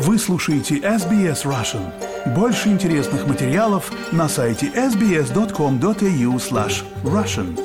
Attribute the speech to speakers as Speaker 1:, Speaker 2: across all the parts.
Speaker 1: Вы слушаете SBS Russian. Больше интересных материалов на сайте sbs.com.au slash russian.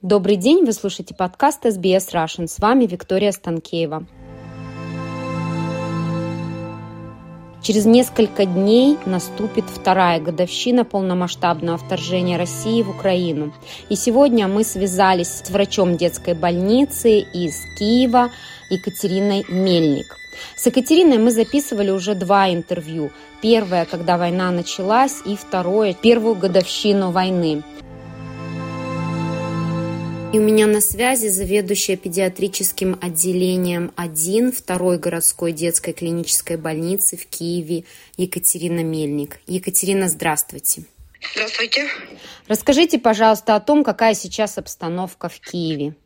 Speaker 2: Добрый день, вы слушаете подкаст SBS Russian. С вами Виктория Станкеева. Через несколько дней наступит вторая годовщина полномасштабного вторжения России в Украину. И сегодня мы связались с врачом детской больницы из Киева Екатериной Мельник. С Екатериной мы записывали уже два интервью. Первое, когда война началась, и второе, первую годовщину войны. И у меня на связи заведующая педиатрическим отделением 1 второй городской детской клинической больницы в Киеве Екатерина Мельник. Екатерина, здравствуйте.
Speaker 3: Здравствуйте.
Speaker 2: Расскажите, пожалуйста, о том, какая сейчас обстановка в Киеве.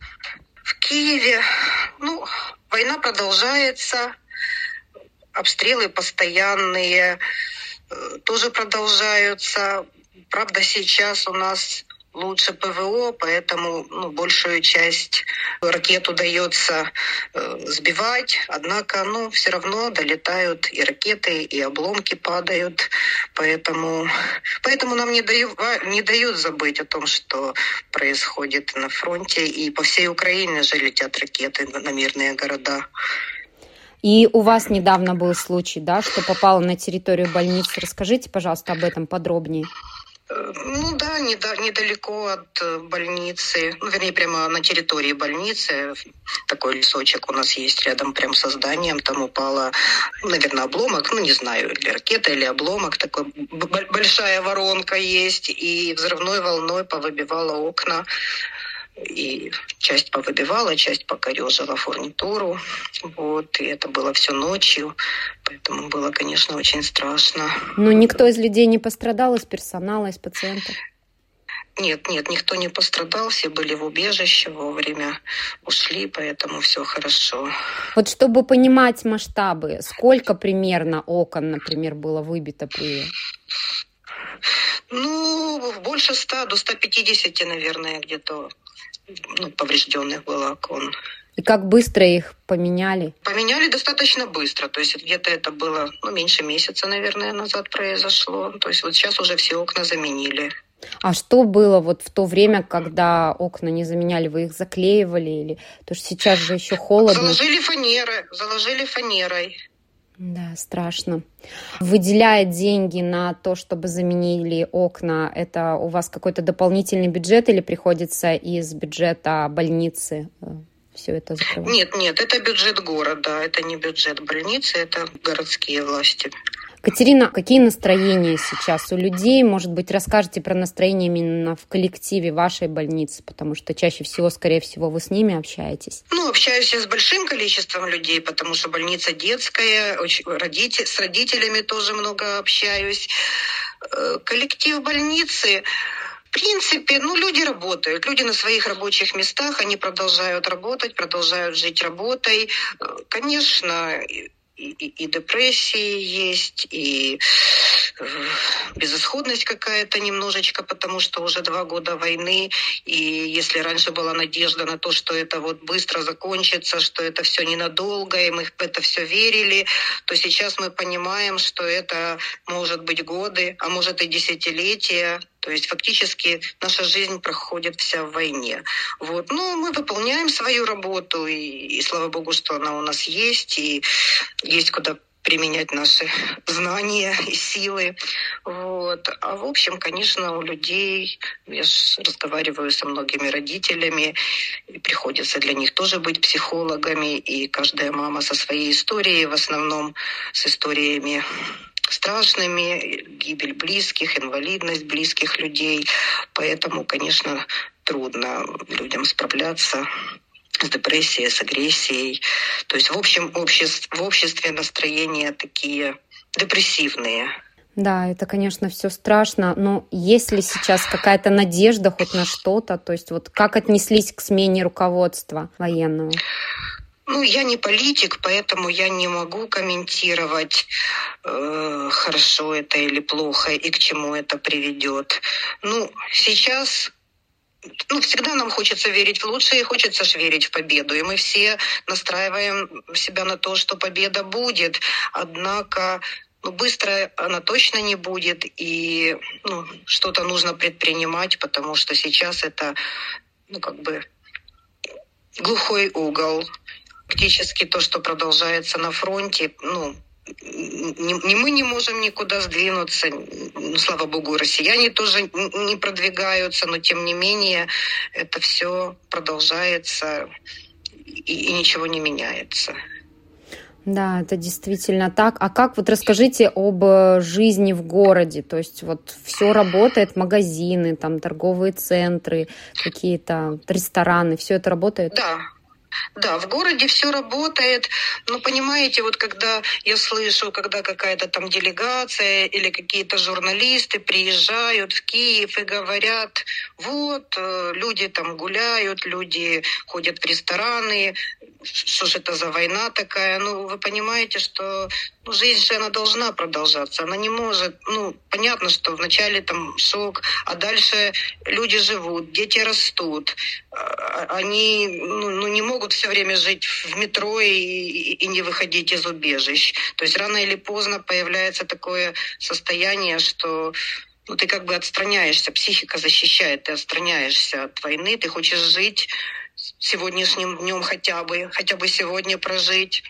Speaker 3: В Киеве, ну, война продолжается, обстрелы постоянные э, тоже продолжаются. Правда, сейчас у нас лучше ПВО, поэтому ну, большую часть ракет удается э, сбивать. Однако, ну, все равно долетают и ракеты, и обломки падают. Поэтому, поэтому нам не дают, не дают забыть о том, что происходит на фронте. И по всей Украине же летят ракеты на мирные города.
Speaker 2: И у вас недавно был случай, да, что попало на территорию больницы. Расскажите, пожалуйста, об этом подробнее.
Speaker 3: Ну да, недалеко от э, больницы, ну, вернее, прямо на территории больницы. Такой лесочек у нас есть рядом прям со зданием. Там упала, наверное, обломок, ну не знаю, или ракета, или обломок. Такой большая воронка есть. И взрывной волной повыбивала окна и часть повыбивала, часть покорежила фурнитуру. Вот, и это было все ночью, поэтому было, конечно, очень страшно.
Speaker 2: Но никто из людей не пострадал, из персонала, из пациентов?
Speaker 3: Нет, нет, никто не пострадал, все были в убежище, вовремя ушли, поэтому все хорошо.
Speaker 2: Вот чтобы понимать масштабы, сколько примерно окон, например, было выбито при...
Speaker 3: Ну, больше 100, до 150, наверное, где-то ну, поврежденных было окон.
Speaker 2: И как быстро их поменяли?
Speaker 3: Поменяли достаточно быстро. То есть где-то это было ну, меньше месяца, наверное, назад произошло. То есть вот сейчас уже все окна заменили.
Speaker 2: А что было вот в то время, когда окна не заменяли? Вы их заклеивали или? Потому что сейчас же еще холодно.
Speaker 3: Заложили фанеры, заложили фанерой.
Speaker 2: Да, страшно. Выделяя деньги на то, чтобы заменили окна, это у вас какой-то дополнительный бюджет или приходится из бюджета больницы э, все это закрывать?
Speaker 3: Нет, нет, это бюджет города, это не бюджет больницы, это городские власти.
Speaker 2: Катерина, какие настроения сейчас у людей? Может быть, расскажете про настроение именно в коллективе вашей больницы, потому что чаще всего, скорее всего, вы с ними общаетесь.
Speaker 3: Ну, общаюсь я с большим количеством людей, потому что больница детская, родитель, с родителями тоже много общаюсь. Э, коллектив больницы в принципе, ну, люди работают. Люди на своих рабочих местах, они продолжают работать, продолжают жить работой. Э, конечно, и, и, депрессии есть, и э, безысходность какая-то немножечко, потому что уже два года войны, и если раньше была надежда на то, что это вот быстро закончится, что это все ненадолго, и мы в это все верили, то сейчас мы понимаем, что это может быть годы, а может и десятилетия, то есть фактически наша жизнь проходит вся в войне. Вот. Но мы выполняем свою работу, и, и слава богу, что она у нас есть, и есть куда применять наши знания и силы. Вот. А в общем, конечно, у людей, я же разговариваю со многими родителями, и приходится для них тоже быть психологами, и каждая мама со своей историей, в основном с историями страшными, гибель близких, инвалидность близких людей. Поэтому, конечно, трудно людям справляться с депрессией, с агрессией. То есть, в общем, обществ, в обществе настроения такие депрессивные.
Speaker 2: Да, это, конечно, все страшно, но есть ли сейчас какая-то надежда хоть на что-то? То есть вот как отнеслись к смене руководства военного?
Speaker 3: Ну, я не политик, поэтому я не могу комментировать, э, хорошо это или плохо, и к чему это приведет. Ну, сейчас ну, всегда нам хочется верить в лучшее, и хочется же верить в победу. И мы все настраиваем себя на то, что победа будет. Однако ну, быстро она точно не будет, и ну, что-то нужно предпринимать, потому что сейчас это, ну, как бы глухой угол. Фактически то, что продолжается на фронте, ну, не мы не можем никуда сдвинуться, ну, слава богу, россияне тоже не продвигаются, но тем не менее это все продолжается и, и ничего не меняется.
Speaker 2: Да, это действительно так. А как, вот расскажите об э, жизни в городе, то есть вот все работает, магазины, там торговые центры, какие-то рестораны, все это работает?
Speaker 3: Да, да, в городе все работает. Но понимаете, вот когда я слышу, когда какая-то там делегация или какие-то журналисты приезжают в Киев и говорят, вот, э, люди там гуляют, люди ходят в рестораны, что же это за война такая? Ну, вы понимаете, что ну, жизнь же она должна продолжаться. Она не может, ну, понятно, что вначале там шок, а дальше люди живут, дети растут. А, они ну, ну, не могут все время жить в метро и, и не выходить из убежищ. То есть рано или поздно появляется такое состояние, что ну, ты как бы отстраняешься, психика защищает, ты отстраняешься от войны, ты хочешь жить сегодняшним днем хотя бы, хотя бы сегодня прожить.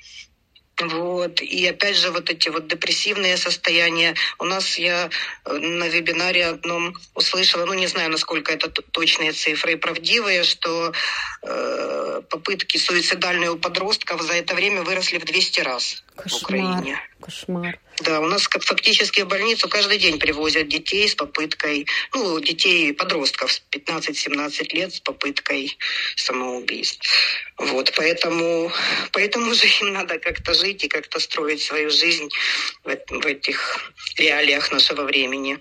Speaker 3: Вот. И опять же вот эти вот депрессивные состояния. У нас я э, на вебинаре одном услышала, ну не знаю, насколько это точные цифры и правдивые, что э, попытки суицидальные у подростков за это время выросли в 200 раз
Speaker 2: Кошмар.
Speaker 3: в Украине.
Speaker 2: Кошмар.
Speaker 3: Да, у нас фактически в больницу каждый день привозят детей с попыткой, ну, детей, подростков 15-17 лет с попыткой самоубийств. Вот, поэтому, поэтому же им надо как-то жить и как-то строить свою жизнь в, в этих реалиях нашего времени.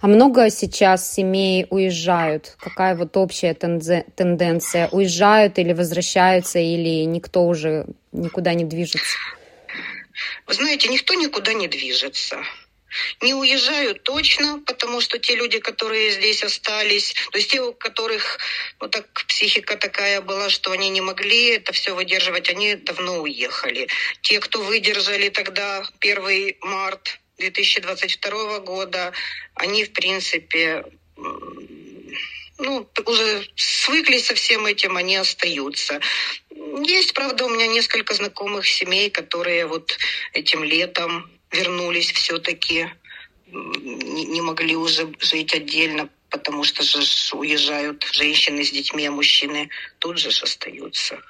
Speaker 2: А много сейчас семей уезжают? Какая вот общая тенденция? Уезжают или возвращаются, или никто уже никуда не движется?
Speaker 3: Вы знаете, никто никуда не движется. Не уезжают точно, потому что те люди, которые здесь остались, то есть те, у которых вот так психика такая была, что они не могли это все выдерживать, они давно уехали. Те, кто выдержали тогда 1 март 2022 года, они, в принципе, ну, уже свыклись со всем этим, они остаются. Есть, правда, у меня несколько знакомых семей, которые вот этим летом вернулись все-таки, не, не могли уже жить отдельно, потому что же уезжают женщины с детьми, а мужчины тут же остаются.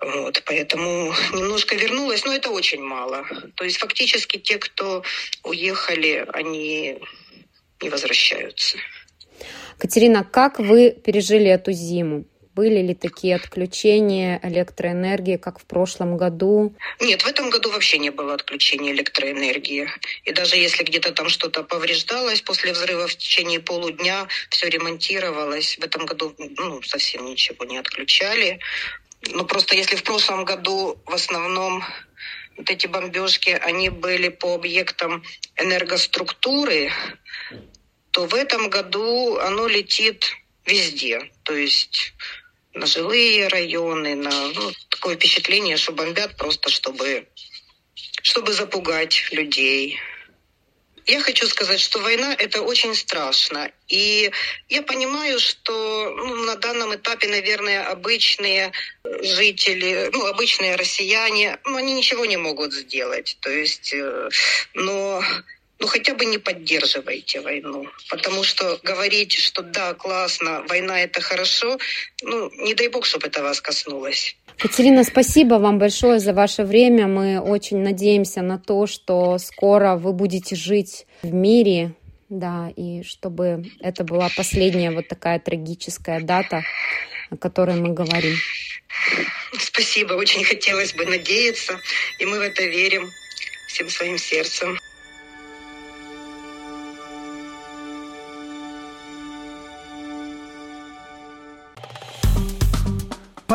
Speaker 3: Вот, поэтому немножко вернулась, но это очень мало. То есть фактически те, кто уехали, они не возвращаются.
Speaker 2: Катерина, как вы пережили эту зиму? Были ли такие отключения электроэнергии, как в прошлом году?
Speaker 3: Нет, в этом году вообще не было отключения электроэнергии. И даже если где-то там что-то повреждалось после взрыва в течение полудня, все ремонтировалось. В этом году ну, совсем ничего не отключали. Ну, просто если в прошлом году в основном вот эти бомбежки, они были по объектам энергоструктуры, то в этом году оно летит везде. То есть на жилые районы, на ну, такое впечатление, что бомбят просто, чтобы, чтобы запугать людей. Я хочу сказать, что война – это очень страшно. И я понимаю, что ну, на данном этапе, наверное, обычные жители, ну, обычные россияне, ну, они ничего не могут сделать. То есть, э, но ну хотя бы не поддерживайте войну. Потому что говорить, что да, классно, война это хорошо, ну не дай бог, чтобы это вас коснулось.
Speaker 2: Катерина, спасибо вам большое за ваше время. Мы очень надеемся на то, что скоро вы будете жить в мире, да, и чтобы это была последняя вот такая трагическая дата, о которой мы говорим.
Speaker 3: Спасибо, очень хотелось бы надеяться, и мы в это верим всем своим сердцем.